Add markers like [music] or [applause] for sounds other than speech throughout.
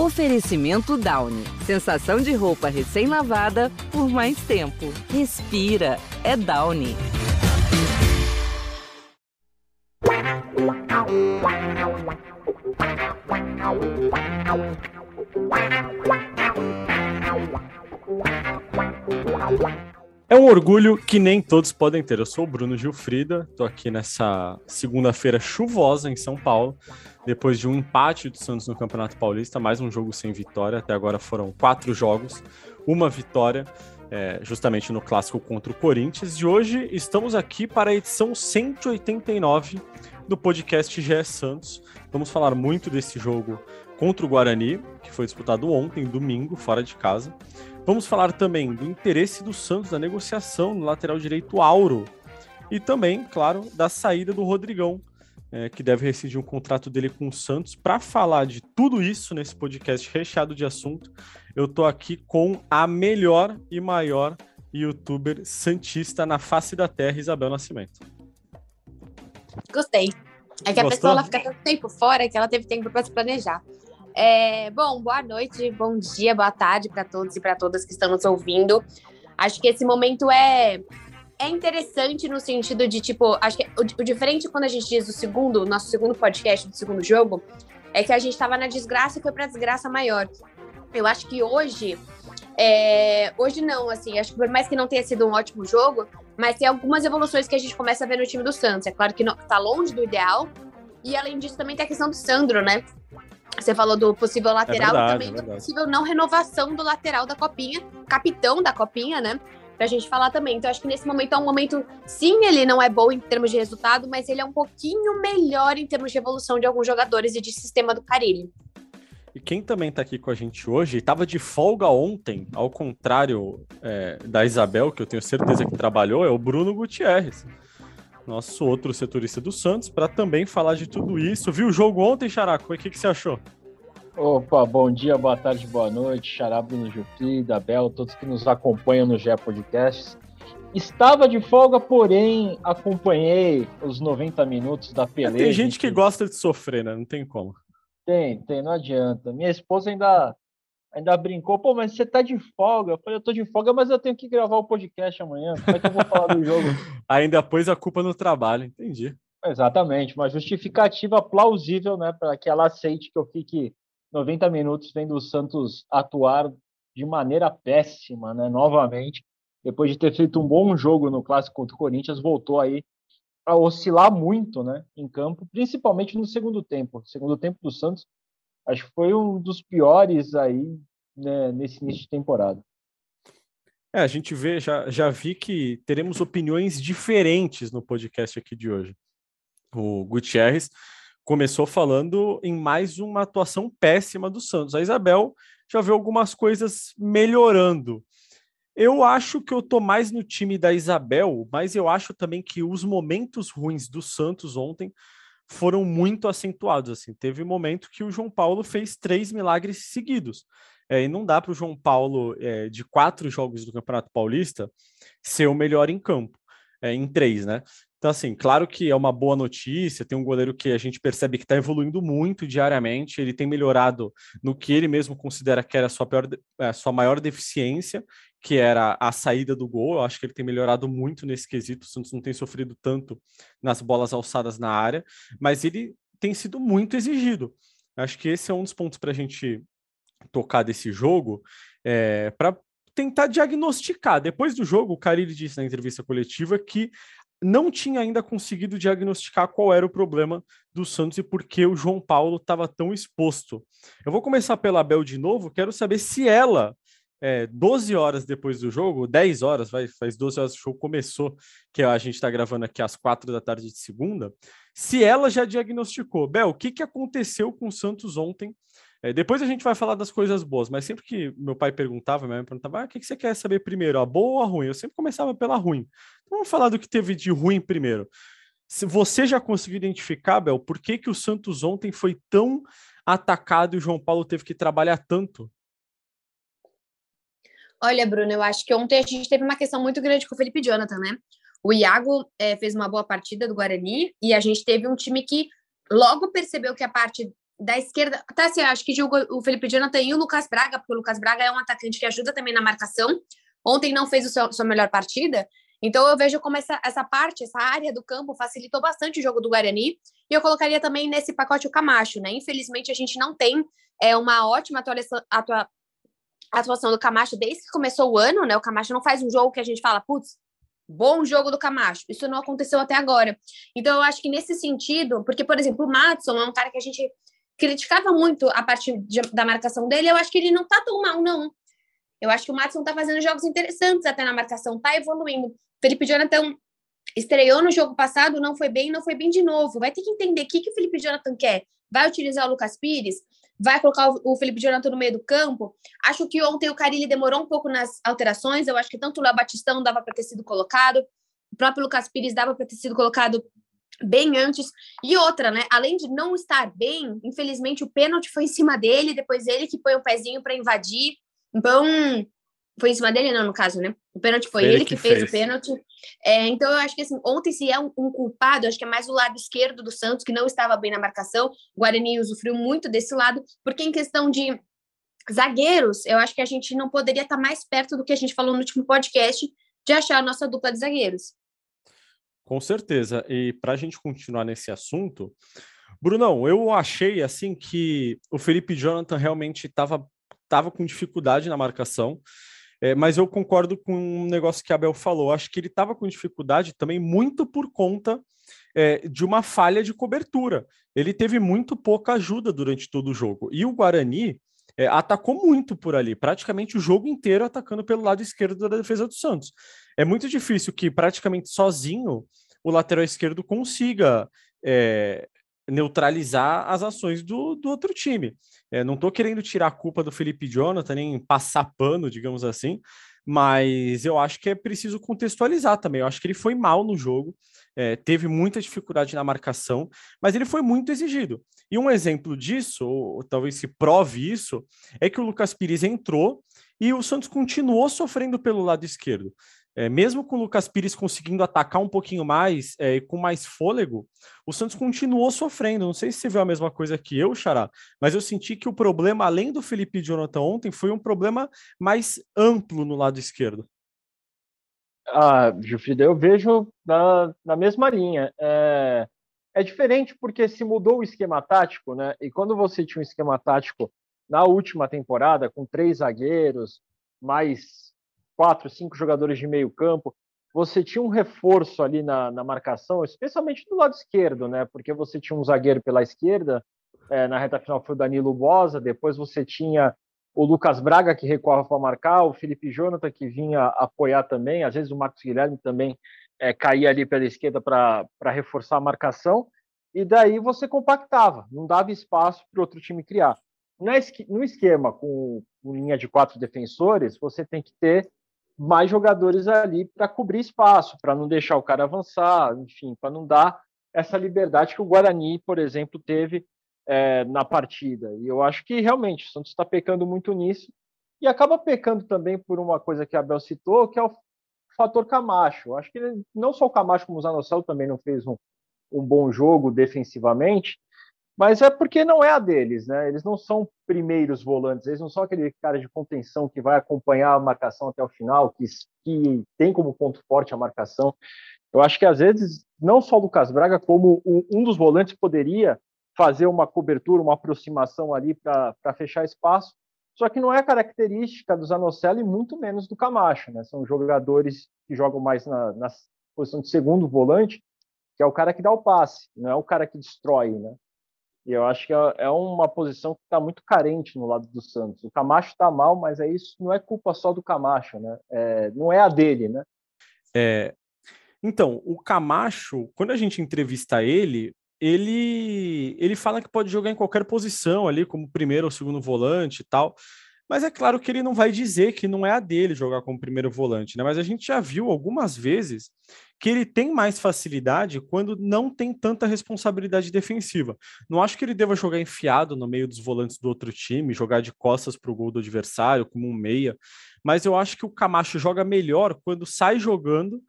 Oferecimento Downy. Sensação de roupa recém-lavada por mais tempo. Respira. É Downy. Um orgulho que nem todos podem ter. Eu sou o Bruno Gilfrida, estou aqui nessa segunda-feira chuvosa em São Paulo, depois de um empate do Santos no Campeonato Paulista, mais um jogo sem vitória. Até agora foram quatro jogos, uma vitória, é, justamente no clássico contra o Corinthians. E hoje estamos aqui para a edição 189 do podcast GE Santos. Vamos falar muito desse jogo contra o Guarani, que foi disputado ontem, domingo, fora de casa. Vamos falar também do interesse do Santos na negociação no lateral direito Auro. E também, claro, da saída do Rodrigão, é, que deve rescindir um contrato dele com o Santos. Para falar de tudo isso nesse podcast recheado de assunto, eu tô aqui com a melhor e maior youtuber santista na face da terra, Isabel Nascimento. Gostei. É que Gostou? a pessoa ela fica tanto tempo fora que ela teve tempo para se planejar. É, bom, boa noite, bom dia, boa tarde para todos e para todas que estão nos ouvindo. Acho que esse momento é é interessante no sentido de tipo, acho que o, o diferente quando a gente diz o segundo, nosso segundo podcast do segundo jogo, é que a gente estava na desgraça e foi para desgraça maior. Eu acho que hoje é, hoje não, assim, acho que por mais que não tenha sido um ótimo jogo, mas tem algumas evoluções que a gente começa a ver no time do Santos. É claro que não, tá longe do ideal. E além disso, também tem a questão do Sandro, né? Você falou do possível lateral é verdade, e também é do possível não renovação do lateral da Copinha, capitão da Copinha, né? Pra gente falar também. Então, acho que nesse momento é um momento. Sim, ele não é bom em termos de resultado, mas ele é um pouquinho melhor em termos de evolução de alguns jogadores e de sistema do Carilho. E quem também tá aqui com a gente hoje, estava de folga ontem, ao contrário é, da Isabel, que eu tenho certeza que trabalhou, é o Bruno Gutierrez nosso outro setorista do Santos, para também falar de tudo isso. Viu o jogo ontem, Xaraco? O que, que você achou? Opa, bom dia, boa tarde, boa noite, Xará, Bruno Jufi, Bel, todos que nos acompanham no GE Podcast. Estava de folga, porém acompanhei os 90 minutos da peleja. É, tem gente que gosta de sofrer, né? Não tem como. Tem, tem, não adianta. Minha esposa ainda ainda brincou, pô, mas você tá de folga. Eu falei, eu tô de folga, mas eu tenho que gravar o podcast amanhã. Como é que eu vou falar do [laughs] jogo? ainda pôs a culpa no trabalho, entendi. Exatamente, uma justificativa plausível, né, para que ela aceite que eu fique 90 minutos vendo o Santos atuar de maneira péssima, né, novamente. Depois de ter feito um bom jogo no clássico contra o Corinthians, voltou aí a oscilar muito, né, em campo, principalmente no segundo tempo. O segundo tempo do Santos acho que foi um dos piores aí né, nesse início de temporada. É, a gente vê, já, já vi que teremos opiniões diferentes no podcast aqui de hoje. O Gutierrez começou falando em mais uma atuação péssima do Santos. A Isabel já vê algumas coisas melhorando. Eu acho que eu tô mais no time da Isabel, mas eu acho também que os momentos ruins do Santos ontem foram muito acentuados. Assim, teve um momento que o João Paulo fez três milagres seguidos. É, e não dá para o João Paulo, é, de quatro jogos do Campeonato Paulista, ser o melhor em campo, é, em três, né? Então, assim, claro que é uma boa notícia, tem um goleiro que a gente percebe que está evoluindo muito diariamente, ele tem melhorado no que ele mesmo considera que era a sua, pior, a é, sua maior deficiência, que era a saída do gol. Eu acho que ele tem melhorado muito nesse quesito. O Santos não tem sofrido tanto nas bolas alçadas na área, mas ele tem sido muito exigido. Acho que esse é um dos pontos para a gente tocar desse jogo, é, para tentar diagnosticar. Depois do jogo, o Carilli disse na entrevista coletiva que não tinha ainda conseguido diagnosticar qual era o problema do Santos e por que o João Paulo estava tão exposto. Eu vou começar pela Bel de novo, quero saber se ela é, 12 horas depois do jogo, 10 horas, vai, faz 12 horas que o show começou, que a gente está gravando aqui às 4 da tarde de segunda, se ela já diagnosticou, Bel, o que, que aconteceu com o Santos ontem? É, depois a gente vai falar das coisas boas, mas sempre que meu pai perguntava, minha mãe perguntava, ah, o que, que você quer saber primeiro, a boa ou a ruim? Eu sempre começava pela ruim. Então vamos falar do que teve de ruim primeiro. Se você já conseguiu identificar, Bel, por que, que o Santos ontem foi tão atacado e o João Paulo teve que trabalhar tanto? Olha, Bruno, eu acho que ontem a gente teve uma questão muito grande com o Felipe Jonathan, né? O Iago é, fez uma boa partida do Guarani e a gente teve um time que logo percebeu que a parte da esquerda, tá assim, acho que o Felipe Jonathan e o Lucas Braga, porque o Lucas Braga é um atacante que ajuda também na marcação. Ontem não fez a sua melhor partida, então eu vejo como essa, essa parte, essa área do campo facilitou bastante o jogo do Guarani. E eu colocaria também nesse pacote o Camacho, né? Infelizmente a gente não tem é, uma ótima atuação, atua, atuação do Camacho desde que começou o ano, né? O Camacho não faz um jogo que a gente fala, putz, bom jogo do Camacho. Isso não aconteceu até agora. Então eu acho que nesse sentido, porque, por exemplo, o Matson é um cara que a gente criticava muito a partir da marcação dele, eu acho que ele não tá tão mal, não. Eu acho que o Matson tá fazendo jogos interessantes até na marcação, tá evoluindo. Felipe Jonathan estreou no jogo passado, não foi bem, não foi bem de novo. Vai ter que entender o que, que o Felipe Jonathan quer. Vai utilizar o Lucas Pires? Vai colocar o Felipe Jonathan no meio do campo? Acho que ontem o Carilli demorou um pouco nas alterações. Eu acho que tanto o Léo Batistão dava para ter sido colocado, o próprio Lucas Pires dava para ter sido colocado bem antes. E outra, né? Além de não estar bem, infelizmente o pênalti foi em cima dele, depois ele que põe o pezinho para invadir. Então, foi em cima dele, não, no caso, né? O pênalti foi, ele, ele que, que fez. fez, o pênalti. É, então, eu acho que assim, ontem, se é um, um, culpado, acho que é mais o lado esquerdo do Santos, que não estava bem na marcação. O Guarani usufruiu muito desse lado, porque em questão de zagueiros, eu acho que a gente não poderia estar mais perto do que a gente falou no último podcast, de achar a nossa dupla de zagueiros. Com certeza. E para a gente continuar nesse assunto, Brunão, eu achei assim que o Felipe Jonathan realmente estava tava com dificuldade na marcação. É, mas eu concordo com um negócio que Abel falou. Acho que ele estava com dificuldade também muito por conta é, de uma falha de cobertura. Ele teve muito pouca ajuda durante todo o jogo. E o Guarani é, atacou muito por ali, praticamente o jogo inteiro atacando pelo lado esquerdo da defesa do Santos. É muito difícil que praticamente sozinho o lateral esquerdo consiga é, neutralizar as ações do, do outro time. É, não estou querendo tirar a culpa do Felipe Jonathan, nem passar pano, digamos assim, mas eu acho que é preciso contextualizar também. Eu acho que ele foi mal no jogo, é, teve muita dificuldade na marcação, mas ele foi muito exigido. E um exemplo disso, ou talvez se prove isso, é que o Lucas Pires entrou e o Santos continuou sofrendo pelo lado esquerdo. É, mesmo com o Lucas Pires conseguindo atacar um pouquinho mais é, e com mais fôlego, o Santos continuou sofrendo. Não sei se você viu a mesma coisa que eu, Xará, mas eu senti que o problema, além do Felipe Jonathan ontem, foi um problema mais amplo no lado esquerdo. Ah, Gilfrida, eu vejo na, na mesma linha. É, é diferente porque se mudou o esquema tático, né? E quando você tinha um esquema tático na última temporada, com três zagueiros, mais quatro, cinco jogadores de meio campo, você tinha um reforço ali na, na marcação, especialmente do lado esquerdo, né? Porque você tinha um zagueiro pela esquerda, é, na reta final foi o Danilo Bosa, depois você tinha o Lucas Braga que recuava para marcar, o Felipe Jonathan que vinha apoiar também, às vezes o Marcos Guilherme também é, caía ali pela esquerda para reforçar a marcação, e daí você compactava, não dava espaço para outro time criar. No esquema com, com linha de quatro defensores, você tem que ter mais jogadores ali para cobrir espaço, para não deixar o cara avançar, enfim, para não dar essa liberdade que o Guarani, por exemplo, teve é, na partida. E eu acho que realmente o Santos está pecando muito nisso e acaba pecando também por uma coisa que a Abel citou, que é o fator Camacho. Acho que não só o Camacho, como o Zanocelo também não fez um, um bom jogo defensivamente, mas é porque não é a deles, né? Eles não são primeiros volantes, eles não são aquele cara de contenção que vai acompanhar a marcação até o final, que, que tem como ponto forte a marcação. Eu acho que às vezes não só o Lucas Braga, como um dos volantes poderia fazer uma cobertura, uma aproximação ali para fechar espaço. Só que não é característica do Zanocelo e muito menos do Camacho, né? São jogadores que jogam mais na, na posição de segundo volante, que é o cara que dá o passe, não é o cara que destrói, né? E eu acho que é, é uma posição que está muito carente no lado do Santos. O Camacho está mal, mas é isso não é culpa só do Camacho, né? É, não é a dele, né? É, então, o Camacho, quando a gente entrevista ele, ele ele fala que pode jogar em qualquer posição ali, como primeiro ou segundo volante e tal. Mas é claro que ele não vai dizer que não é a dele jogar como primeiro volante, né? Mas a gente já viu algumas vezes que ele tem mais facilidade quando não tem tanta responsabilidade defensiva. Não acho que ele deva jogar enfiado no meio dos volantes do outro time, jogar de costas para o gol do adversário, como um meia, mas eu acho que o Camacho joga melhor quando sai jogando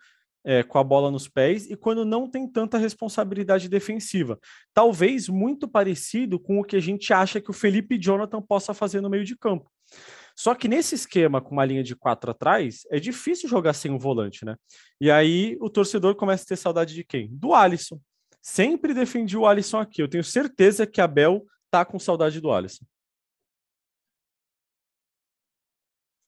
é, com a bola nos pés e quando não tem tanta responsabilidade defensiva. Talvez muito parecido com o que a gente acha que o Felipe Jonathan possa fazer no meio de campo. Só que nesse esquema com uma linha de quatro atrás, é difícil jogar sem um volante, né? E aí o torcedor começa a ter saudade de quem? Do Alisson. Sempre defendi o Alisson aqui. Eu tenho certeza que a Bel tá com saudade do Alisson.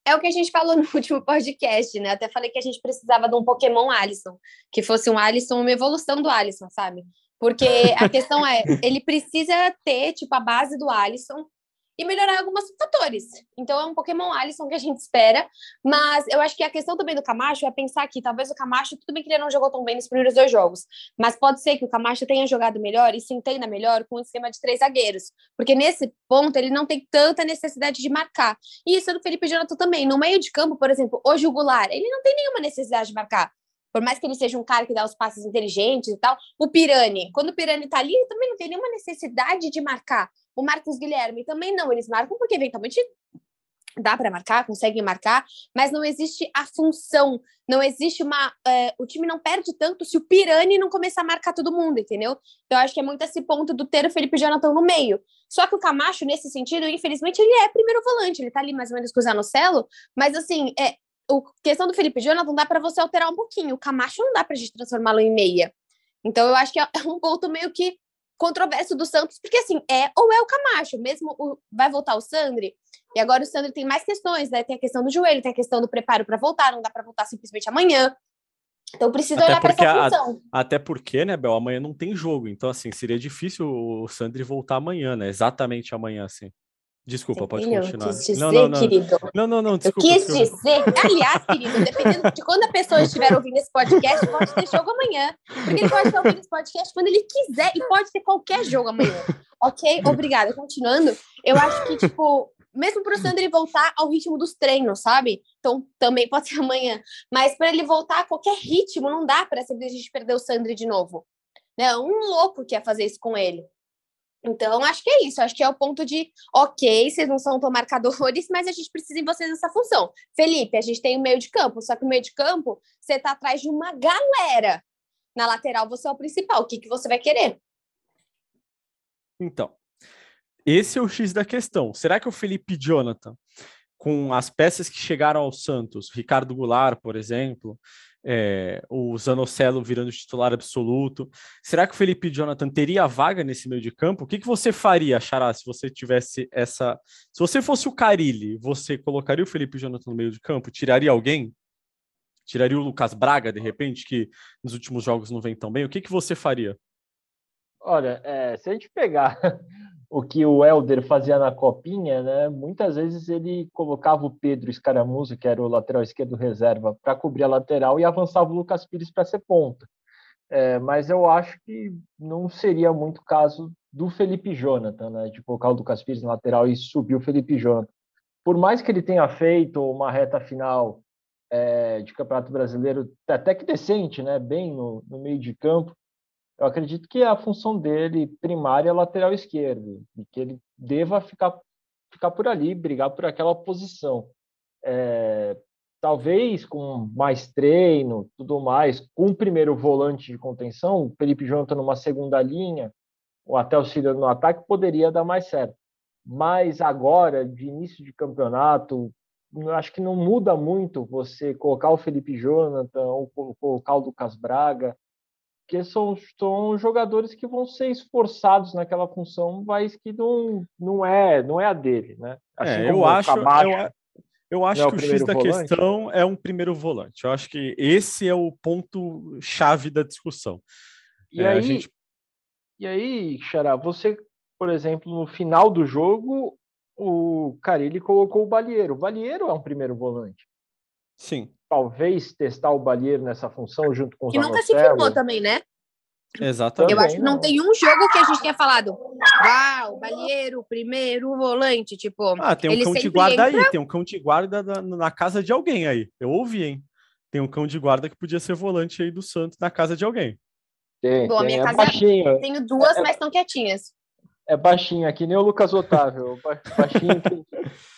É o que a gente falou [laughs] no último podcast, né? Até falei que a gente precisava de um Pokémon Alisson, que fosse um Alisson, uma evolução do Alisson, sabe? Porque a [laughs] questão é, ele precisa ter, tipo, a base do Alisson, e melhorar alguns fatores. Então é um Pokémon Alisson que a gente espera, mas eu acho que a questão também do Camacho é pensar que talvez o Camacho, tudo bem que ele não jogou tão bem nos primeiros dois jogos, mas pode ser que o Camacho tenha jogado melhor e se entenda melhor com o esquema de três zagueiros, porque nesse ponto ele não tem tanta necessidade de marcar. E isso é do Felipe Jonathan também. No meio de campo, por exemplo, hoje o Goulart, ele não tem nenhuma necessidade de marcar por mais que ele seja um cara que dá os passes inteligentes e tal, o Pirani, quando o Pirani tá ali, ele também não tem nenhuma necessidade de marcar. O Marcos Guilherme também não, eles marcam porque eventualmente dá para marcar, conseguem marcar, mas não existe a função, não existe uma. É, o time não perde tanto se o Pirani não começar a marcar todo mundo, entendeu? Então, acho que é muito esse ponto do ter o Felipe Jonathan no meio. Só que o Camacho, nesse sentido, infelizmente, ele é primeiro volante, ele tá ali mais ou menos com o Zanocelo, mas assim, é, a questão do Felipe Jonathan dá para você alterar um pouquinho. O Camacho não dá para gente transformá-lo em meia. Então, eu acho que é um ponto meio que controverso do Santos, porque assim, é ou é o Camacho, mesmo o, vai voltar o Sandri, e agora o Sandri tem mais questões, né? Tem a questão do joelho, tem a questão do preparo para voltar, não dá para voltar simplesmente amanhã. Então precisa até olhar para essa função. A, até porque, né, Bel, amanhã não tem jogo, então assim, seria difícil o Sandri voltar amanhã, né? Exatamente amanhã, assim. Desculpa, pode continuar. Quis dizer, não, não, não. querido. Não, não, não, desculpa. Eu quis dizer, aliás, querido, dependendo de quando a pessoa estiver ouvindo esse podcast, pode ter jogo amanhã. Porque ele pode estar ouvindo esse podcast quando ele quiser e pode ter qualquer jogo amanhã. Ok? Obrigada. Continuando, eu acho que, tipo, mesmo para o Sandro voltar ao ritmo dos treinos, sabe? Então também pode ser amanhã. Mas para ele voltar a qualquer ritmo, não dá para a gente perder o Sandro de novo. Né? Um louco quer fazer isso com ele. Então, acho que é isso. Acho que é o ponto de, ok, vocês não são tão marcadores, mas a gente precisa em vocês nessa função. Felipe, a gente tem o meio de campo, só que o meio de campo, você tá atrás de uma galera. Na lateral, você é o principal. O que, que você vai querer? Então, esse é o X da questão. Será que o Felipe Jonathan, com as peças que chegaram ao Santos, Ricardo Goulart, por exemplo, é, o Zanocelo virando titular absoluto. Será que o Felipe Jonathan teria vaga nesse meio de campo? O que, que você faria, Xará, se você tivesse essa. Se você fosse o Carilli, você colocaria o Felipe Jonathan no meio de campo? Tiraria alguém? Tiraria o Lucas Braga, de repente, que nos últimos jogos não vem tão bem? O que, que você faria? Olha, é, se a gente pegar [laughs] o que o Helder fazia na copinha, né? Muitas vezes ele colocava o Pedro Escaramuza, que era o lateral esquerdo reserva, para cobrir a lateral e avançava o Lucas Pires para ser ponta. É, mas eu acho que não seria muito caso do Felipe Jonathan, né? De colocar o Lucas Pires na lateral e subir o Felipe Jonathan. Por mais que ele tenha feito uma reta final é, de Campeonato Brasileiro até que decente, né? Bem no, no meio de campo, eu acredito que a função dele primária é lateral esquerdo e que ele deva ficar, ficar por ali, brigar por aquela posição. É, talvez com mais treino, tudo mais, com o primeiro volante de contenção, o Felipe Jonathan numa segunda linha, ou até o Cílio no ataque, poderia dar mais certo. Mas agora, de início de campeonato, acho que não muda muito você colocar o Felipe Jonathan ou colocar o Lucas Braga porque são, são jogadores que vão ser esforçados naquela função, mas que não, não é não é a dele, né? Assim é, eu acho, eu, eu acho é que o, X da volante. questão é um primeiro volante. Eu acho que esse é o ponto chave da discussão. E é, aí, gente... e aí, Xará, você, por exemplo, no final do jogo, o Carilli colocou o Balieiro. O Balieiro é um primeiro volante. Sim talvez testar o Balheiro nessa função junto com o Que nunca se firmou também, né? Exatamente. Eu acho que não tem um jogo que a gente tenha falado, uau, Balheiro, primeiro volante, tipo. Ah, tem um cão de guarda entra... aí, tem um cão de guarda na, na, casa de alguém aí. Eu ouvi, hein? Tem um cão de guarda que podia ser volante aí do Santos na casa de alguém. Tem, Bom, tem, a minha é casa baixinho. tenho duas, é, mas estão quietinhas. É baixinho, aqui nem o Lucas Otávio. baixinho. [laughs]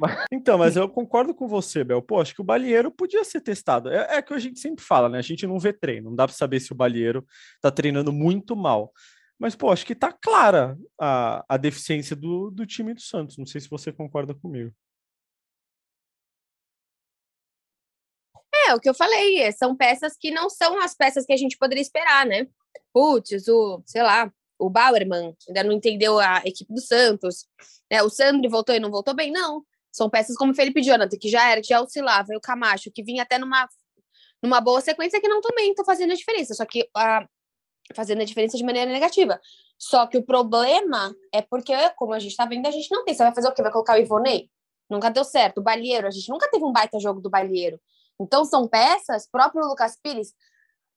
Mas... [laughs] Então, mas eu concordo com você, Bel. Pô, acho que o Balieiro podia ser testado. É, é que a gente sempre fala, né? A gente não vê treino, não dá para saber se o Balieiro tá treinando muito mal. Mas, pô, acho que tá clara a, a deficiência do, do time do Santos. Não sei se você concorda comigo. É, o que eu falei, é, são peças que não são as peças que a gente poderia esperar, né? Putz, o, sei lá, o Bauerman ainda não entendeu a equipe do Santos. Né? O Sandri voltou e não voltou bem, não. São peças como Felipe Jonathan, que já era, que já oscilava, e o Camacho, que vinha até numa, numa boa sequência, que não também estão fazendo a diferença, só que a, fazendo a diferença de maneira negativa. Só que o problema é porque, como a gente está vendo, a gente não tem. Você vai fazer o quê? Vai colocar o Ivonei? Nunca deu certo. O Balieiro, a gente nunca teve um baita jogo do Balieiro. Então, são peças, próprio Lucas Pires,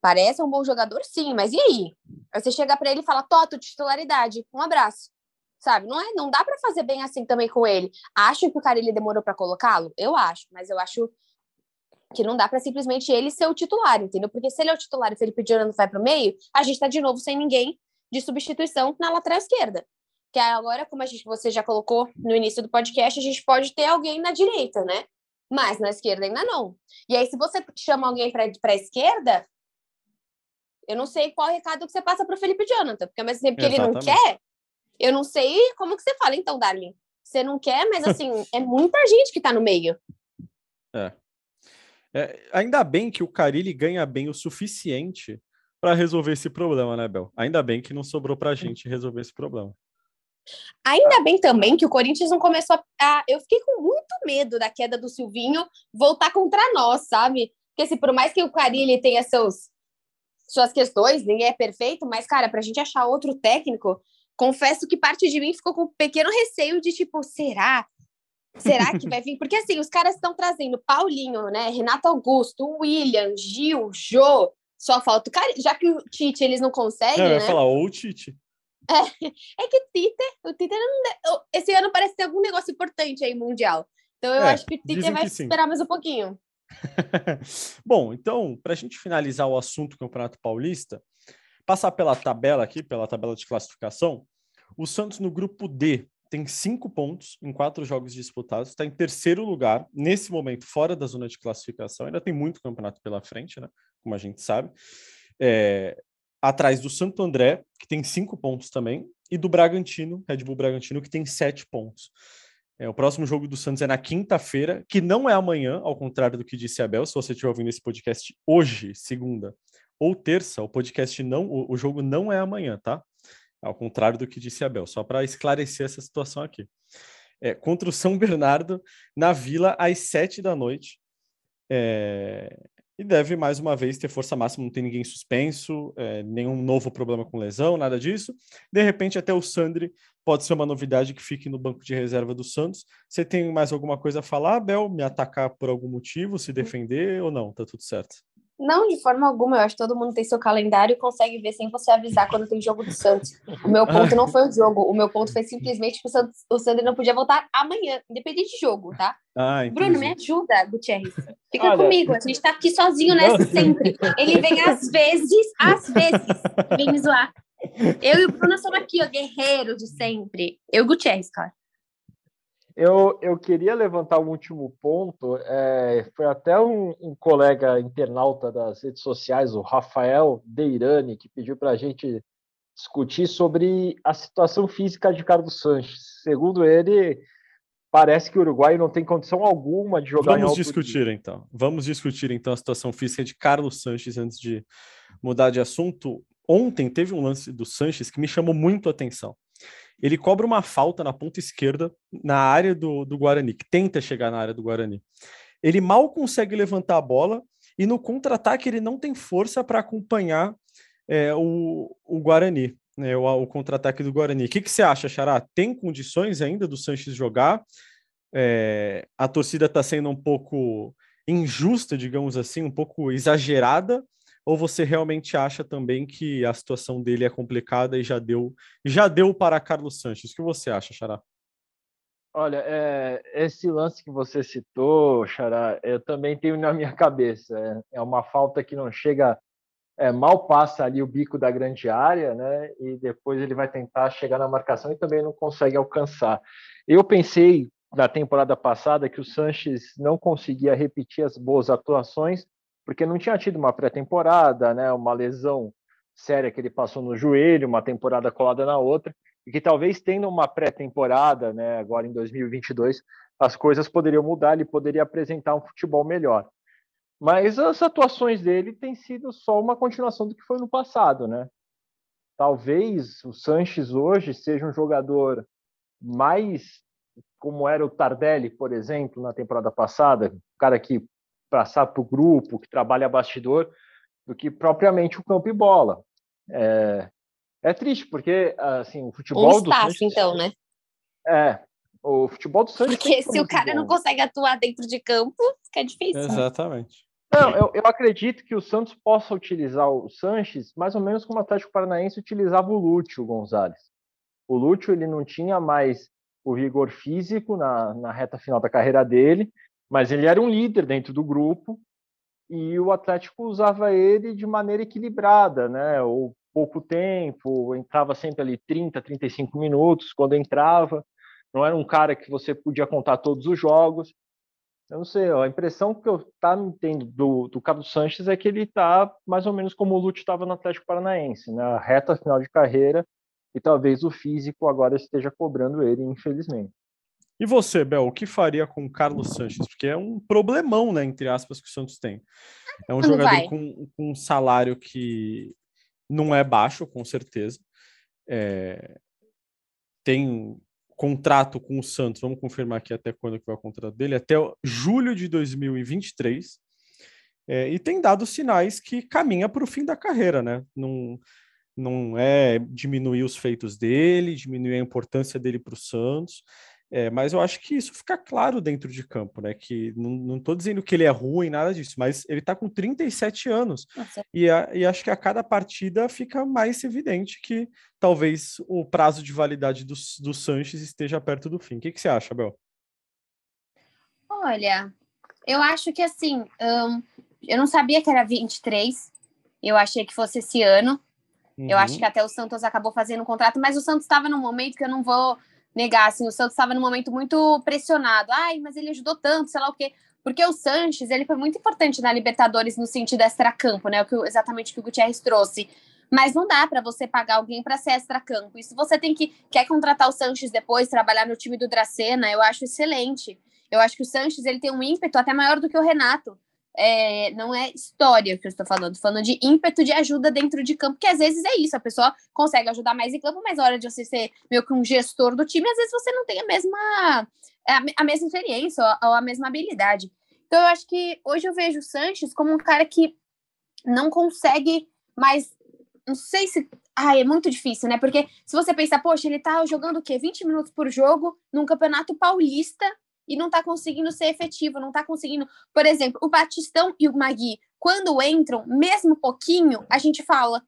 parece um bom jogador, sim, mas e aí? Aí você chega para ele e fala, Toto, titularidade, um abraço. Sabe? Não, é, não dá para fazer bem assim também com ele. Acho que o cara ele demorou para colocá-lo? Eu acho, mas eu acho que não dá para simplesmente ele ser o titular, entendeu? Porque se ele é o titular e Felipe Jonathan vai para o meio, a gente está de novo sem ninguém de substituição na lateral esquerda. Que agora, como a gente, você já colocou no início do podcast, a gente pode ter alguém na direita, né? Mas na esquerda ainda não. E aí, se você chama alguém para a esquerda, eu não sei qual recado que você passa para o Felipe Jonathan, porque ao mesmo tempo que ele não quer, eu não sei como que você fala, então, Darling. Você não quer, mas assim, [laughs] é muita gente que está no meio. É. É, ainda bem que o Carilli ganha bem o suficiente para resolver esse problema, né, Bel? Ainda bem que não sobrou para a gente resolver esse problema. Ainda bem também que o Corinthians não começou a. Eu fiquei com muito medo da queda do Silvinho voltar contra nós, sabe? Porque, assim, por mais que o Carilli tenha seus, suas questões, ninguém é perfeito, mas, cara, para a gente achar outro técnico, confesso que parte de mim ficou com um pequeno receio de tipo, será? Será que vai vir? Porque assim, os caras estão trazendo Paulinho, né? Renato Augusto, William, Gil, Jô. Só falta o cara. Já que o Tite eles não conseguem. Não, eu ia né? falar, ou o Tite. É, é que o Tite, o Tite não, esse ano parece ter algum negócio importante aí mundial. Então eu é, acho que o Tite vai esperar mais um pouquinho. [laughs] Bom, então, para a gente finalizar o assunto Campeonato Paulista, passar pela tabela aqui, pela tabela de classificação, o Santos no grupo D tem cinco pontos em quatro jogos disputados, está em terceiro lugar, nesse momento, fora da zona de classificação. Ainda tem muito campeonato pela frente, né? Como a gente sabe. É, atrás do Santo André, que tem cinco pontos também, e do Bragantino, Red Bull Bragantino, que tem sete pontos. É, o próximo jogo do Santos é na quinta-feira, que não é amanhã, ao contrário do que disse a Abel. Se você estiver ouvindo esse podcast hoje, segunda ou terça, o podcast não, o, o jogo não é amanhã, tá? ao contrário do que disse Abel, só para esclarecer essa situação aqui. É, contra o São Bernardo, na Vila, às sete da noite. É, e deve, mais uma vez, ter força máxima, não tem ninguém suspenso, é, nenhum novo problema com lesão, nada disso. De repente, até o Sandri pode ser uma novidade que fique no banco de reserva do Santos. Você tem mais alguma coisa a falar, Abel? Me atacar por algum motivo, se defender ou não? Tá tudo certo? Não, de forma alguma. Eu acho que todo mundo tem seu calendário e consegue ver sem você avisar quando tem jogo do Santos. O meu ponto não foi o jogo. O meu ponto foi simplesmente que o, Santos, o Sandro não podia voltar amanhã, independente de jogo, tá? Ah, Bruno, me ajuda, Gutierrez. Fica Olha, comigo. A gente tá aqui sozinho nessa sempre. Ele vem às vezes, às vezes, vem me zoar. Eu e o Bruno somos aqui, ó, guerreiro de sempre. Eu e o Gutierrez, cara. Eu, eu queria levantar um último ponto. É, foi até um, um, colega internauta das redes sociais, o Rafael Deirani, que pediu para a gente discutir sobre a situação física de Carlos Sanches. Segundo ele, parece que o Uruguai não tem condição alguma de jogar Vamos discutir dia. então. Vamos discutir então a situação física de Carlos Sanches antes de mudar de assunto. Ontem teve um lance do Sanches que me chamou muito a atenção ele cobra uma falta na ponta esquerda, na área do, do Guarani, que tenta chegar na área do Guarani. Ele mal consegue levantar a bola e no contra-ataque ele não tem força para acompanhar é, o, o Guarani, né, o, o contra-ataque do Guarani. O que, que você acha, Xará? Tem condições ainda do Sanches jogar? É, a torcida está sendo um pouco injusta, digamos assim, um pouco exagerada, ou você realmente acha também que a situação dele é complicada e já deu já deu para Carlos Sanches? O que você acha, Xará? Olha, é, esse lance que você citou, Xará, eu também tenho na minha cabeça. É, é uma falta que não chega, é, mal passa ali o bico da grande área, né? E depois ele vai tentar chegar na marcação e também não consegue alcançar. Eu pensei da temporada passada que o Sanches não conseguia repetir as boas atuações porque não tinha tido uma pré-temporada, né, uma lesão séria que ele passou no joelho, uma temporada colada na outra, e que talvez tendo uma pré-temporada, né, agora em 2022, as coisas poderiam mudar, ele poderia apresentar um futebol melhor. Mas as atuações dele têm sido só uma continuação do que foi no passado, né? Talvez o Sanches hoje seja um jogador mais como era o Tardelli, por exemplo, na temporada passada, um cara que passar para o grupo, que trabalha bastidor, do que propriamente o campo e bola. É, é triste, porque assim, o futebol um do Santos... então, né? É, o futebol do Santos... Porque se o cara bom. não consegue atuar dentro de campo, fica difícil. Exatamente. Não, eu, eu acredito que o Santos possa utilizar o Sanches mais ou menos como o Atlético Paranaense utilizava o Lúcio Gonzalez. O Lúcio ele não tinha mais o vigor físico na, na reta final da carreira dele, mas ele era um líder dentro do grupo e o Atlético usava ele de maneira equilibrada, né? Ou pouco tempo, entrava sempre ali 30, 35 minutos quando entrava. Não era um cara que você podia contar todos os jogos. Eu não sei, a impressão que eu tá tendo do, do Carlos Sanches é que ele está mais ou menos como o Lute estava no Atlético Paranaense, na né? reta final de carreira, e talvez o físico agora esteja cobrando ele, infelizmente. E você, Bel, o que faria com o Carlos Sanches? Porque é um problemão, né, entre aspas, que o Santos tem. É um Quando jogador com, com, um salário que não é baixo, com certeza. É... Tem contrato com o Santos, vamos confirmar aqui até quando que vai o contrato dele, até julho de 2023. É, e tem dado sinais que caminha para o fim da carreira, né? Não, não é diminuir os feitos dele, diminuir a importância dele para o Santos. É, mas eu acho que isso fica claro dentro de campo, né? Que não estou dizendo que ele é ruim, nada disso, mas ele está com 37 anos. E, a, e, acho que a cada partida fica mais evidente que talvez o prazo de validade do, do Sanches esteja perto do fim. O que, que você acha, Bel? Olha, eu acho que assim, um, eu não sabia que era 23, eu achei que fosse esse ano. Uhum. Eu acho uhum. que até o Santos acabou fazendo um contrato, mas o Santos estava num momento que eu não vou negar, assim, o Santos estava num momento muito pressionado. Ai, mas ele ajudou tanto, sei lá o quê. Porque o Sanches, ele foi muito importante na Libertadores no sentido extra-campo, né? O que, exatamente o que o Gutierrez trouxe. Mas não dá para você pagar alguém para ser extra-campo. Se você tem que quer contratar o Sanches depois, trabalhar no time do Dracena, eu acho excelente. Eu acho que o Sanches ele tem um ímpeto até maior do que o Renato é, não é história que eu estou falando, falando de ímpeto de ajuda dentro de campo, que às vezes é isso, a pessoa consegue ajudar mais em campo, mas na hora de você ser meio que um gestor do time, às vezes você não tem a mesma, a, mesma experiência ou, ou a mesma habilidade. Então eu acho que hoje eu vejo o Sanches como um cara que não consegue mais. Não sei se. Ai, é muito difícil, né? Porque se você pensar, poxa, ele tá jogando o quê? 20 minutos por jogo num campeonato paulista e não está conseguindo ser efetivo, não está conseguindo. Por exemplo, o Batistão e o Magui, quando entram, mesmo pouquinho, a gente fala,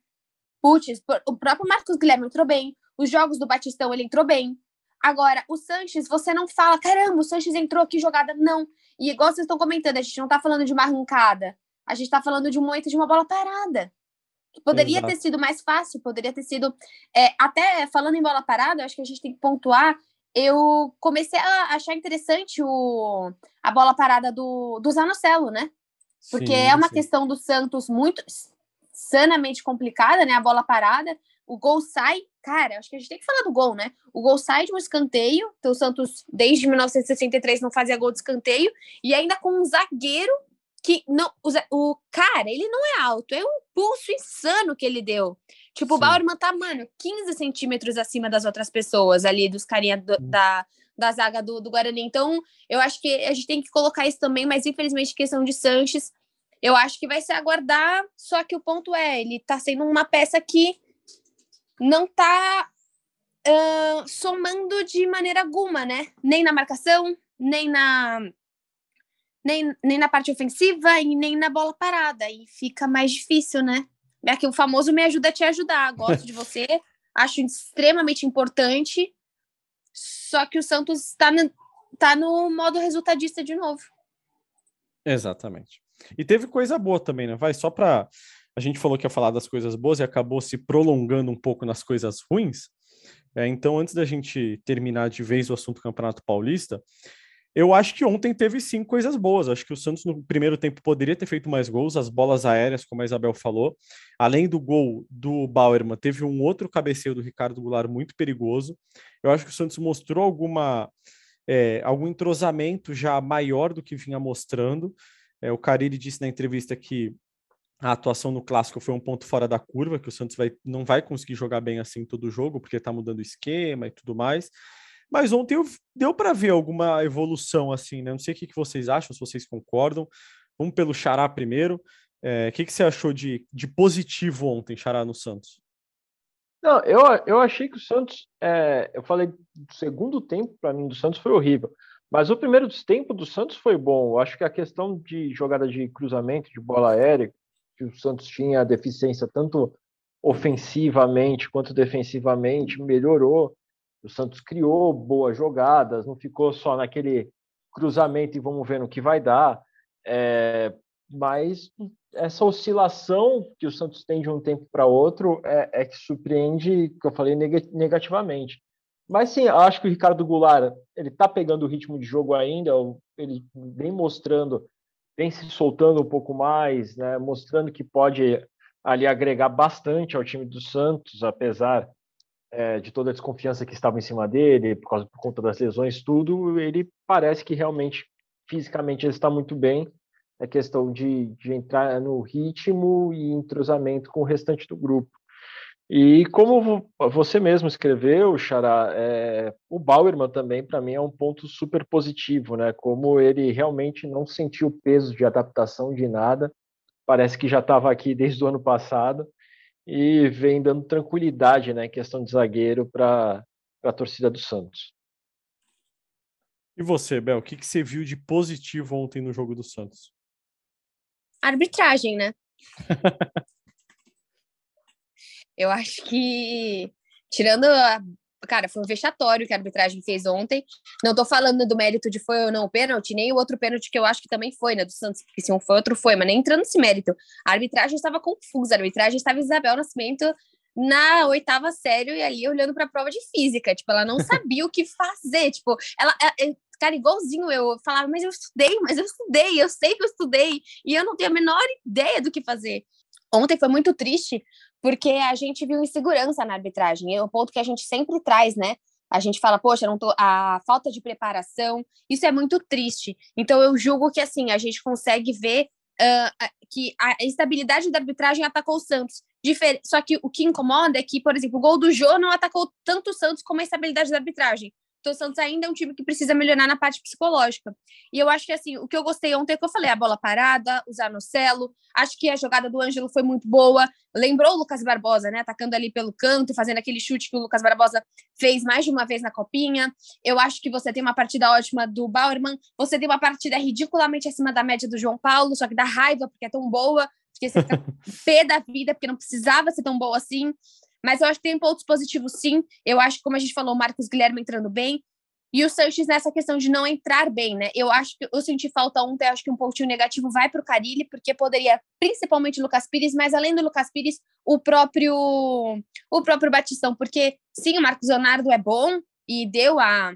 putz, o próprio Marcos Guilherme entrou bem, os jogos do Batistão ele entrou bem. Agora, o Sanches, você não fala, caramba, o Sanches entrou, que jogada. Não. E igual vocês estão comentando, a gente não está falando de uma arrancada, a gente está falando de um momento de uma bola parada. Poderia Exato. ter sido mais fácil, poderia ter sido. É, até falando em bola parada, acho que a gente tem que pontuar eu comecei a achar interessante o, a bola parada do, do Zanocelo, né? Porque sim, é uma sim. questão do Santos muito sanamente complicada, né? A bola parada, o gol sai, cara, acho que a gente tem que falar do gol, né? O gol sai de um escanteio, então o Santos desde 1963 não fazia gol de escanteio, e ainda com um zagueiro que não, o, o cara, ele não é alto, é um pulso insano que ele deu. Tipo, Sim. o Bauerman tá, mano, 15 centímetros acima das outras pessoas ali, dos carinha do, da, da zaga do, do Guarani. Então, eu acho que a gente tem que colocar isso também, mas infelizmente, questão de Sanches, eu acho que vai ser aguardar, só que o ponto é, ele tá sendo uma peça que não tá uh, somando de maneira alguma, né? Nem na marcação, nem na nem, nem na parte ofensiva e nem na bola parada. E fica mais difícil, né? É que o famoso me ajuda a te ajudar. Gosto de você, [laughs] acho extremamente importante. Só que o Santos está no, tá no modo resultadista de novo. Exatamente. E teve coisa boa também, né? Vai só para a gente falou que ia falar das coisas boas e acabou se prolongando um pouco nas coisas ruins. É, então, antes da gente terminar de vez o assunto Campeonato Paulista, eu acho que ontem teve sim coisas boas. Acho que o Santos no primeiro tempo poderia ter feito mais gols, as bolas aéreas, como a Isabel falou. Além do gol do Bauerman, teve um outro cabeceio do Ricardo Goulart muito perigoso. Eu acho que o Santos mostrou alguma é, algum entrosamento já maior do que vinha mostrando. É, o Carille disse na entrevista que a atuação no clássico foi um ponto fora da curva, que o Santos vai, não vai conseguir jogar bem assim todo o jogo, porque está mudando o esquema e tudo mais. Mas ontem deu para ver alguma evolução assim, né? Não sei o que, vocês acham, se vocês concordam. Vamos pelo Xará primeiro. É, o que, que você achou de, de positivo ontem, Xará, no Santos? Não, eu, eu achei que o Santos, é, eu falei, do segundo tempo para mim do Santos foi horrível, mas o primeiro tempo do Santos foi bom. Eu acho que a questão de jogada de cruzamento, de bola aérea, que o Santos tinha deficiência tanto ofensivamente quanto defensivamente, melhorou. O Santos criou boas jogadas, não ficou só naquele cruzamento e vamos ver no que vai dar. É, mas essa oscilação que o Santos tem de um tempo para outro é, é, que surpreende, que eu falei negativamente. Mas sim, acho que o Ricardo Goulart ele está pegando o ritmo de jogo ainda, ele vem mostrando, vem se soltando um pouco mais, né, mostrando que pode ali agregar bastante ao time do Santos, apesar é, de toda a desconfiança que estava em cima dele, por, causa, por conta das lesões, tudo, ele parece que realmente, fisicamente, ele está muito bem. É questão de, de entrar no ritmo e entrosamento com o restante do grupo. E como você mesmo escreveu, Xará, é, o Bauerman também, para mim, é um ponto super positivo, né? Como ele realmente não sentiu peso de adaptação de nada, parece que já estava aqui desde o ano passado, e vem dando tranquilidade, né, em questão de zagueiro para a torcida do Santos. E você, Bel, o que, que você viu de positivo ontem no jogo do Santos? Arbitragem, né? [laughs] Eu acho que, tirando a cara, foi um vexatório que a arbitragem fez ontem. Não tô falando do mérito de foi ou não o pênalti, nem o outro pênalti que eu acho que também foi, né, do Santos, porque se um foi, outro foi, mas nem entrando nesse mérito. A arbitragem estava confusa, a arbitragem estava Isabel Nascimento na oitava série e ali olhando para a prova de física, tipo, ela não sabia o que fazer, tipo, ela, é, é, cara, igualzinho eu falava, mas eu estudei, mas eu estudei, eu sei que eu estudei e eu não tenho a menor ideia do que fazer. Ontem foi muito triste porque a gente viu insegurança na arbitragem. É o ponto que a gente sempre traz, né? A gente fala, poxa, tô, a falta de preparação, isso é muito triste. Então eu julgo que assim a gente consegue ver uh, que a estabilidade da arbitragem atacou o Santos. Só que o que incomoda é que, por exemplo, o gol do Jô não atacou tanto o Santos como a estabilidade da arbitragem. Então, o Santos ainda é um time que precisa melhorar na parte psicológica. E eu acho que, assim, o que eu gostei ontem é que eu falei, a bola parada, usar no celo. Acho que a jogada do Ângelo foi muito boa. Lembrou o Lucas Barbosa, né? Atacando ali pelo canto, fazendo aquele chute que o Lucas Barbosa fez mais de uma vez na copinha. Eu acho que você tem uma partida ótima do Bauerman. Você tem uma partida ridiculamente acima da média do João Paulo, só que dá raiva porque é tão boa. Porque você fica [laughs] pé da vida, porque não precisava ser tão boa assim. Mas eu acho que tem pontos positivos, sim. Eu acho que, como a gente falou, o Marcos Guilherme entrando bem. E o Sanches nessa questão de não entrar bem, né? Eu acho que eu senti falta ontem, acho que um pontinho negativo vai para o Carilli, porque poderia, principalmente o Lucas Pires, mas além do Lucas Pires, o próprio o próprio Batistão, porque sim, o Marcos Leonardo é bom e deu a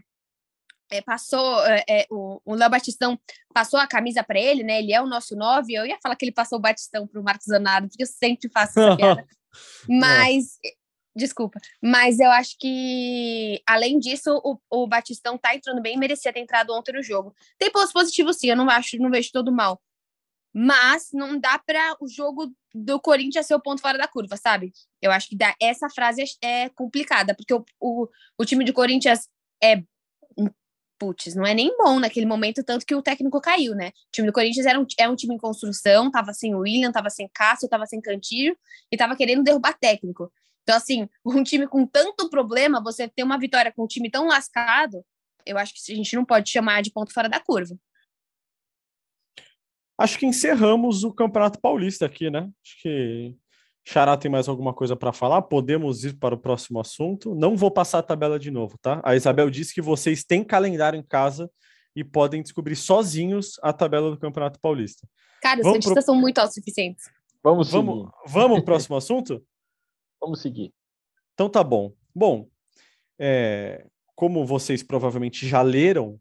é, passou é, é o, o Léo Batistão passou a camisa para ele, né? Ele é o nosso nove. Eu ia falar que ele passou o Batistão para o Marcos Leonardo, porque eu sempre faço essa [laughs] piada. Mas Desculpa. Mas eu acho que, além disso, o, o Batistão tá entrando bem merecia ter entrado ontem no jogo. Tem pontos positivos, sim, eu não acho, não vejo todo mal. Mas não dá para o jogo do Corinthians ser o ponto fora da curva, sabe? Eu acho que dá, essa frase é, é complicada, porque o, o, o time de Corinthians é putz, não é nem bom naquele momento, tanto que o técnico caiu, né? O time do Corinthians era um, é um time em construção, tava sem William, tava sem Cássio, tava sem Cantilho e tava querendo derrubar técnico. Então, assim, [laughs] um time com tanto problema, você ter uma vitória com um time tão lascado, eu acho que a gente não pode chamar de ponto fora da curva. Acho que encerramos o Campeonato Paulista aqui, né? Acho que Xará tem mais alguma coisa para falar? Podemos ir para o próximo assunto. Não vou passar a tabela de novo, tá? A Isabel disse que vocês têm calendário em casa e podem descobrir sozinhos a tabela do Campeonato Paulista. Cara, os cientistas pro... são muito autossuficientes. Vamos, vamos, vamos para o [laughs] próximo assunto? Vamos seguir. Então tá bom. Bom, é, como vocês provavelmente já leram, o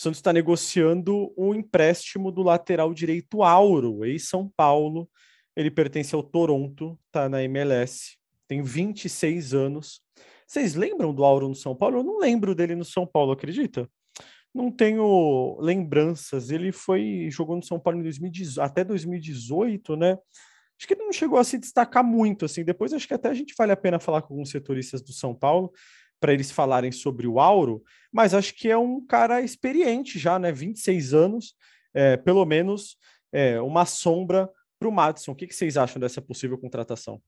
Santos está negociando o empréstimo do lateral direito Auro, ex-São Paulo. Ele pertence ao Toronto, está na MLS, tem 26 anos. Vocês lembram do Auro no São Paulo? Eu não lembro dele no São Paulo, acredita? Não tenho lembranças. Ele foi jogou no São Paulo em 2018, até 2018, né? Acho que ele não chegou a se destacar muito assim. Depois acho que até a gente vale a pena falar com alguns setoristas do São Paulo para eles falarem sobre o Auro, mas acho que é um cara experiente já, né? 26 anos, é, pelo menos é, uma sombra para o Madison. O que, que, vocês acham dessa possível contratação?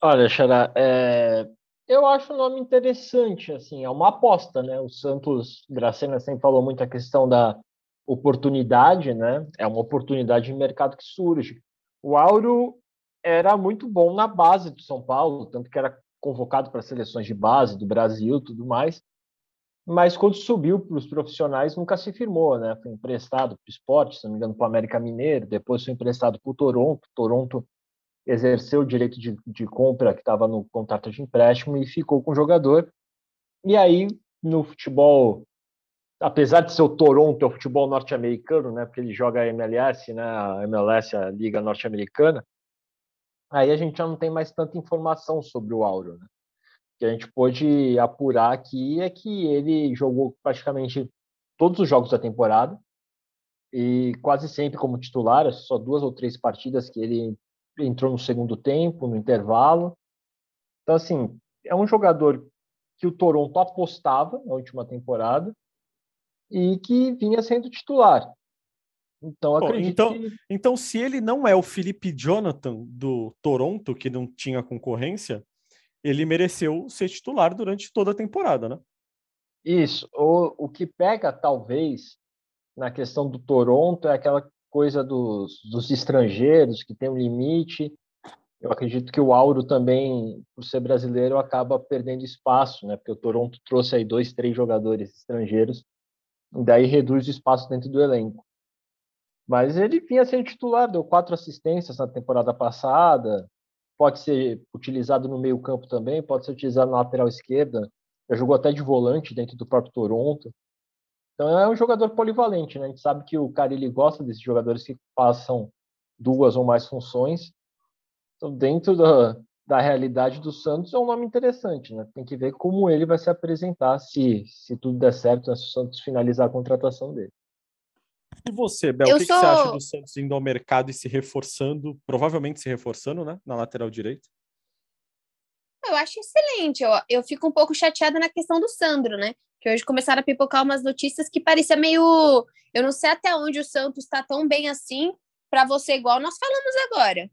Olha, Xará, é, eu acho o nome interessante, assim, é uma aposta, né? O Santos, Dracena sempre falou muito a questão da oportunidade, né? É uma oportunidade de mercado que surge. O Auro era muito bom na base do São Paulo, tanto que era convocado para seleções de base do Brasil, tudo mais. Mas quando subiu para os profissionais, nunca se firmou, né? Foi emprestado para o esporte, se não me engano, para o América Mineiro, depois foi emprestado para o Toronto. Toronto exerceu o direito de, de compra que estava no contrato de empréstimo e ficou com o jogador. E aí, no futebol, apesar de ser o Toronto, é o futebol norte-americano, né? Porque ele joga a MLS, né? A MLS, a liga norte-americana. Aí a gente já não tem mais tanta informação sobre o Auro, né? O que a gente pôde apurar aqui é que ele jogou praticamente todos os jogos da temporada e quase sempre como titular, só duas ou três partidas que ele entrou no segundo tempo, no intervalo. Então, assim, é um jogador que o Toronto apostava na última temporada e que vinha sendo titular. Então, acredito então, que... então, se ele não é o Felipe Jonathan do Toronto, que não tinha concorrência, ele mereceu ser titular durante toda a temporada, né? Isso. O, o que pega, talvez, na questão do Toronto é aquela coisa dos, dos estrangeiros, que tem um limite. Eu acredito que o Auro também, por ser brasileiro, acaba perdendo espaço, né? Porque o Toronto trouxe aí dois, três jogadores estrangeiros, e daí reduz o espaço dentro do elenco. Mas ele vinha sendo titular, deu quatro assistências na temporada passada, pode ser utilizado no meio campo também, pode ser utilizado na lateral esquerda, já jogou até de volante dentro do próprio Toronto. Então é um jogador polivalente, né? A gente sabe que o cara ele gosta desses jogadores que passam duas ou mais funções. Então, dentro da, da realidade do Santos, é um nome interessante, né? Tem que ver como ele vai se apresentar se, se tudo der certo, né? se o Santos finalizar a contratação dele. E você, Bel, o que, sou... que, você acha do Santos indo ao mercado e se reforçando, provavelmente se reforçando, né, na lateral direita? Eu acho excelente. Eu, eu fico um pouco chateada na questão do Sandro, né? Que hoje começaram a pipocar umas notícias que parecia meio. Eu não sei até onde o Santos está tão bem assim para você, igual nós falamos agora.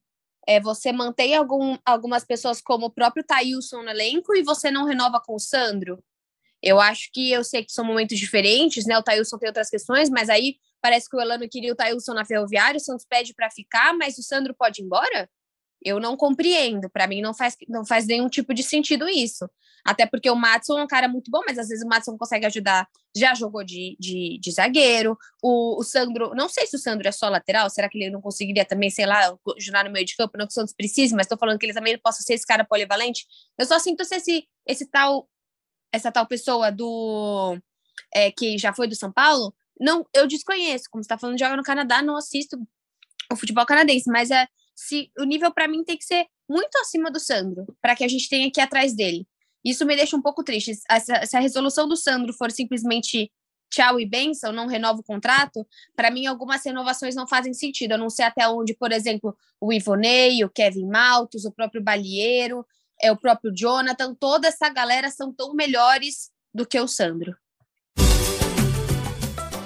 É, você mantém algum, algumas pessoas como o próprio Thailson no elenco e você não renova com o Sandro. Eu acho que eu sei que são momentos diferentes, né? O Thailson tem outras questões, mas aí Parece que o Elano queria o Tailson na Ferroviária, o Santos pede para ficar, mas o Sandro pode ir embora? Eu não compreendo. Para mim não faz, não faz nenhum tipo de sentido isso. Até porque o Matson é um cara muito bom, mas às vezes o Matson consegue ajudar. Já jogou de, de, de, zagueiro. O, o Sandro, não sei se o Sandro é só lateral, será que ele não conseguiria também, sei lá, ajudar no meio de campo? Não que o Santos precise, mas estou falando que ele também possa ser esse cara polivalente. Eu só sinto se esse, esse tal, essa tal pessoa do. É, que já foi do São Paulo, não, eu desconheço, como você está falando, joga no Canadá, não assisto o futebol canadense, mas é se o nível para mim tem que ser muito acima do Sandro, para que a gente tenha aqui atrás dele. Isso me deixa um pouco triste. Essa, se a resolução do Sandro for simplesmente tchau e benção, não renova o contrato, para mim algumas renovações não fazem sentido. Eu não sei até onde, por exemplo, o Ivonei, o Kevin Maltos, o próprio Balieiro, é o próprio Jonathan, toda essa galera são tão melhores do que o Sandro.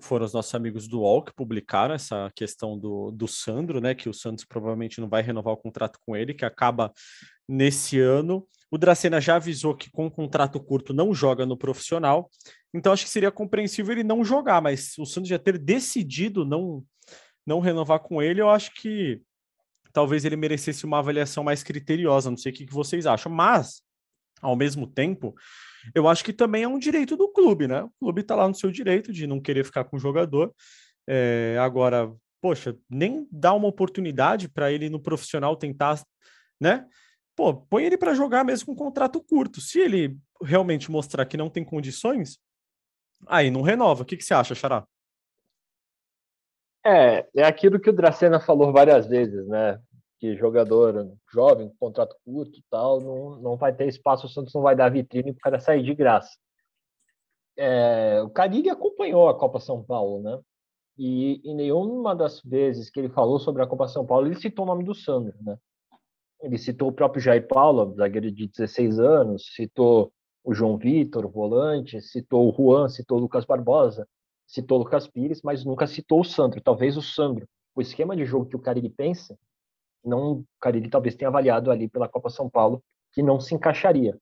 foram os nossos amigos do UOL que publicaram essa questão do, do Sandro, né? Que o Santos provavelmente não vai renovar o contrato com ele, que acaba nesse ano. O Dracena já avisou que com um contrato curto não joga no profissional, então acho que seria compreensível ele não jogar, mas o Santos já ter decidido não, não renovar com ele, eu acho que talvez ele merecesse uma avaliação mais criteriosa, não sei o que, vocês acham, mas, ao mesmo tempo, eu acho que também é um direito do clube, né? O clube está lá no seu direito de não querer ficar com o jogador. É, agora, poxa, nem dá uma oportunidade para ele no profissional tentar, né? pô, põe ele para jogar mesmo com um contrato curto. Se ele realmente mostrar que não tem condições, aí não renova. O que, que você acha, Xará? É, é aquilo que o Dracena falou várias vezes, né? Que jogador jovem, contrato curto tal, não, não vai ter espaço, o Santos não vai dar vitrine para o cara sair de graça. É, o Carilli acompanhou a Copa São Paulo, né? E em nenhuma das vezes que ele falou sobre a Copa São Paulo, ele citou o nome do Sandro, né? Ele citou o próprio Jair Paulo, zagueiro de 16 anos, citou o João Vitor, o volante, citou o Juan, citou o Lucas Barbosa, citou o Lucas Pires, mas nunca citou o Sandro. Talvez o Sandro, o esquema de jogo que o Cariri pensa, não, o Cariri talvez tenha avaliado ali pela Copa São Paulo que não se encaixaria.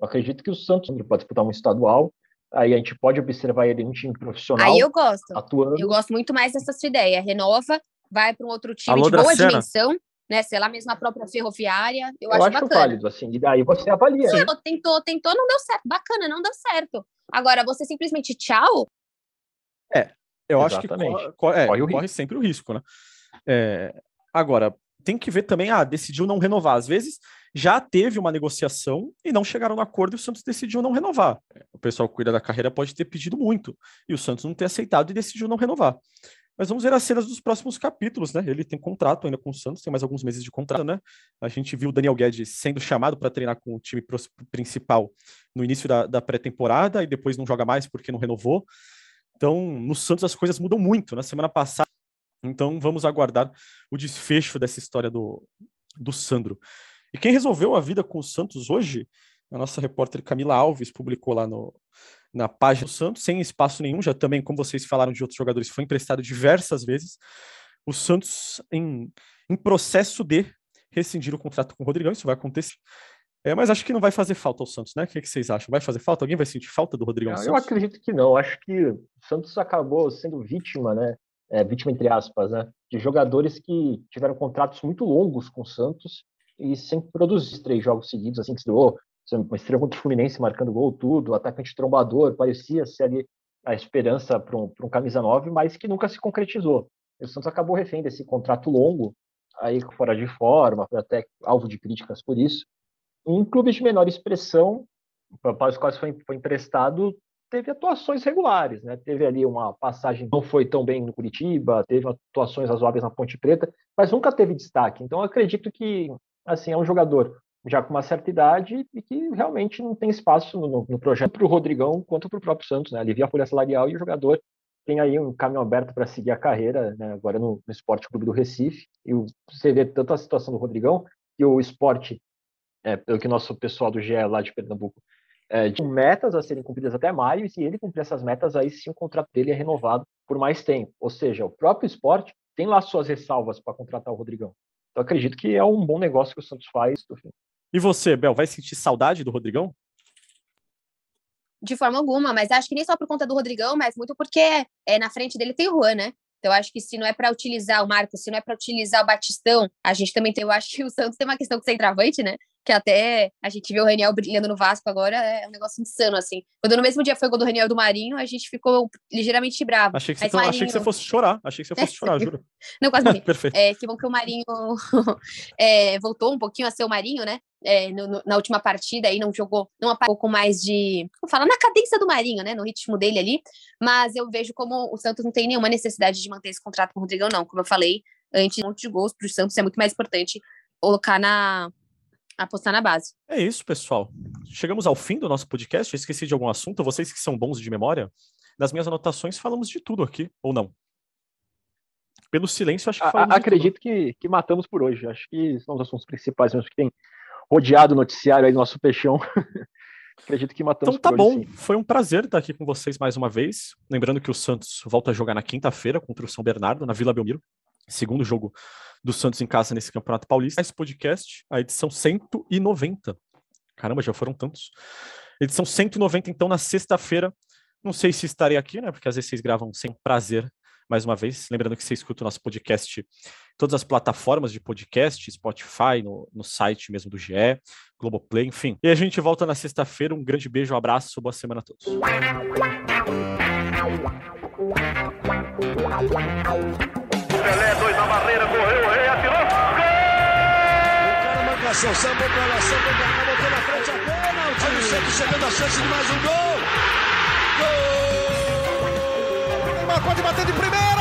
Eu acredito que o Santos pode disputar um estadual, aí a gente pode observar ele em um time profissional. Aí eu gosto. Atuando. Eu gosto muito mais dessa sua ideia. Renova, vai para um outro time Alô, de boa Dracena. dimensão né? Sei lá, mesmo a própria ferroviária. Eu, eu acho, acho bacana. válido, assim, e daí você avalia. Sim, tentou, tentou, não deu certo. Bacana, não deu certo. Agora, você simplesmente tchau. É, eu Exatamente. acho que corre, é, corre, corre sempre o risco, né? É, agora, tem que ver também, ah, decidiu não renovar. Às vezes já teve uma negociação e não chegaram no acordo e o Santos decidiu não renovar. O pessoal que cuida da carreira pode ter pedido muito e o Santos não ter aceitado e decidiu não renovar. Mas vamos ver as cenas dos próximos capítulos, né? Ele tem contrato ainda com o Santos, tem mais alguns meses de contrato, né? A gente viu o Daniel Guedes sendo chamado para treinar com o time principal no início da, da pré-temporada e depois não joga mais porque não renovou. Então, no Santos as coisas mudam muito. Na semana passada, então vamos aguardar o desfecho dessa história do, do Sandro. E quem resolveu a vida com o Santos hoje, a nossa repórter Camila Alves publicou lá no, na página do Santos, sem espaço nenhum, já também, como vocês falaram de outros jogadores, foi emprestado diversas vezes. O Santos em, em processo de rescindir o contrato com o Rodrigão, isso vai acontecer. É, mas acho que não vai fazer falta ao Santos, né? O que, que vocês acham? Vai fazer falta? Alguém vai sentir falta do Rodrigão? Não, eu acredito que não. Acho que o Santos acabou sendo vítima, né? É, vítima entre aspas, né? De jogadores que tiveram contratos muito longos com o Santos e sempre produzir três jogos seguidos, assim que se doou uma estrela contra o Fluminense marcando gol, tudo, atacante trombador, parecia ser ali a esperança para um, um camisa 9, mas que nunca se concretizou. O Santos acabou refém desse contrato longo, aí fora de forma, foi até alvo de críticas por isso. Em clubes de menor expressão, para os quais foi, foi emprestado, teve atuações regulares, né? Teve ali uma passagem não foi tão bem no Curitiba, teve atuações razoáveis na Ponte Preta, mas nunca teve destaque. Então acredito que assim é um jogador já com uma certa idade e que realmente não tem espaço no, no projeto para o Rodrigão quanto para o próprio Santos, né? Alivia a folha salarial e o jogador tem aí um caminho aberto para seguir a carreira, né? agora no, no Esporte Clube do Recife. E você vê tanto a situação do Rodrigão que o esporte, é, pelo que nosso pessoal do GE lá de Pernambuco, é, de metas a serem cumpridas até maio, e se ele cumprir essas metas, aí sim o contrato dele é renovado por mais tempo. Ou seja, o próprio esporte tem lá suas ressalvas para contratar o Rodrigão. Então acredito que é um bom negócio que o Santos faz. E você, Bel, vai sentir saudade do Rodrigão? De forma alguma, mas acho que nem só por conta do Rodrigão, mas muito porque é, na frente dele tem o Juan, né? Então, acho que se não é para utilizar o Marcos, se não é para utilizar o Batistão, a gente também tem. Eu acho que o Santos tem uma questão com centroavante, né? Que até a gente viu o Reniel brilhando no Vasco agora, é um negócio insano, assim. Quando no mesmo dia foi o gol do Reniel do Marinho, a gente ficou ligeiramente bravo. Achei que, você, Marinho... achei que você fosse chorar, achei que você fosse chorar, [laughs] juro. não, quase não. [laughs] Perfeito. É, que bom que o Marinho [laughs] é, voltou um pouquinho a ser o Marinho, né? É, no, no, na última partida aí não jogou, não apagou com mais de, como fala, na cadência do Marinho, né, no ritmo dele ali, mas eu vejo como o Santos não tem nenhuma necessidade de manter esse contrato com o Rodrigão, não, como eu falei, antes um monte de gols para o Santos é muito mais importante colocar na apostar na base. É isso, pessoal. Chegamos ao fim do nosso podcast. Eu esqueci de algum assunto. Vocês que são bons de memória, nas minhas anotações falamos de tudo aqui, ou não? Pelo silêncio, acho que falamos. A, acredito que, que matamos por hoje. Acho que são os assuntos principais mesmo que tem rodeado o noticiário aí do nosso peixão. [laughs] Acredito que matamos. Então tá bom, hoje, foi um prazer estar aqui com vocês mais uma vez. Lembrando que o Santos volta a jogar na quinta-feira contra o São Bernardo, na Vila Belmiro. Segundo jogo do Santos em casa nesse Campeonato Paulista. Esse podcast, a edição 190. Caramba, já foram tantos. Edição 190, então, na sexta-feira. Não sei se estarei aqui, né? Porque às vezes vocês gravam sem prazer, mais uma vez. Lembrando que você escuta o nosso podcast todas as plataformas de podcast, Spotify, no, no site mesmo do GE, Globoplay, enfim. E a gente volta na sexta-feira. Um grande beijo, um abraço, boa semana a todos. Pelé, dois na barreira, correu, o rei atirou. Gol! O cara manca ação, sambou pra lá, sambou pra cá, botou na frente a bola. O time sempre chegando a chance de mais um gol. Gol! Neymar pode bater de primeira.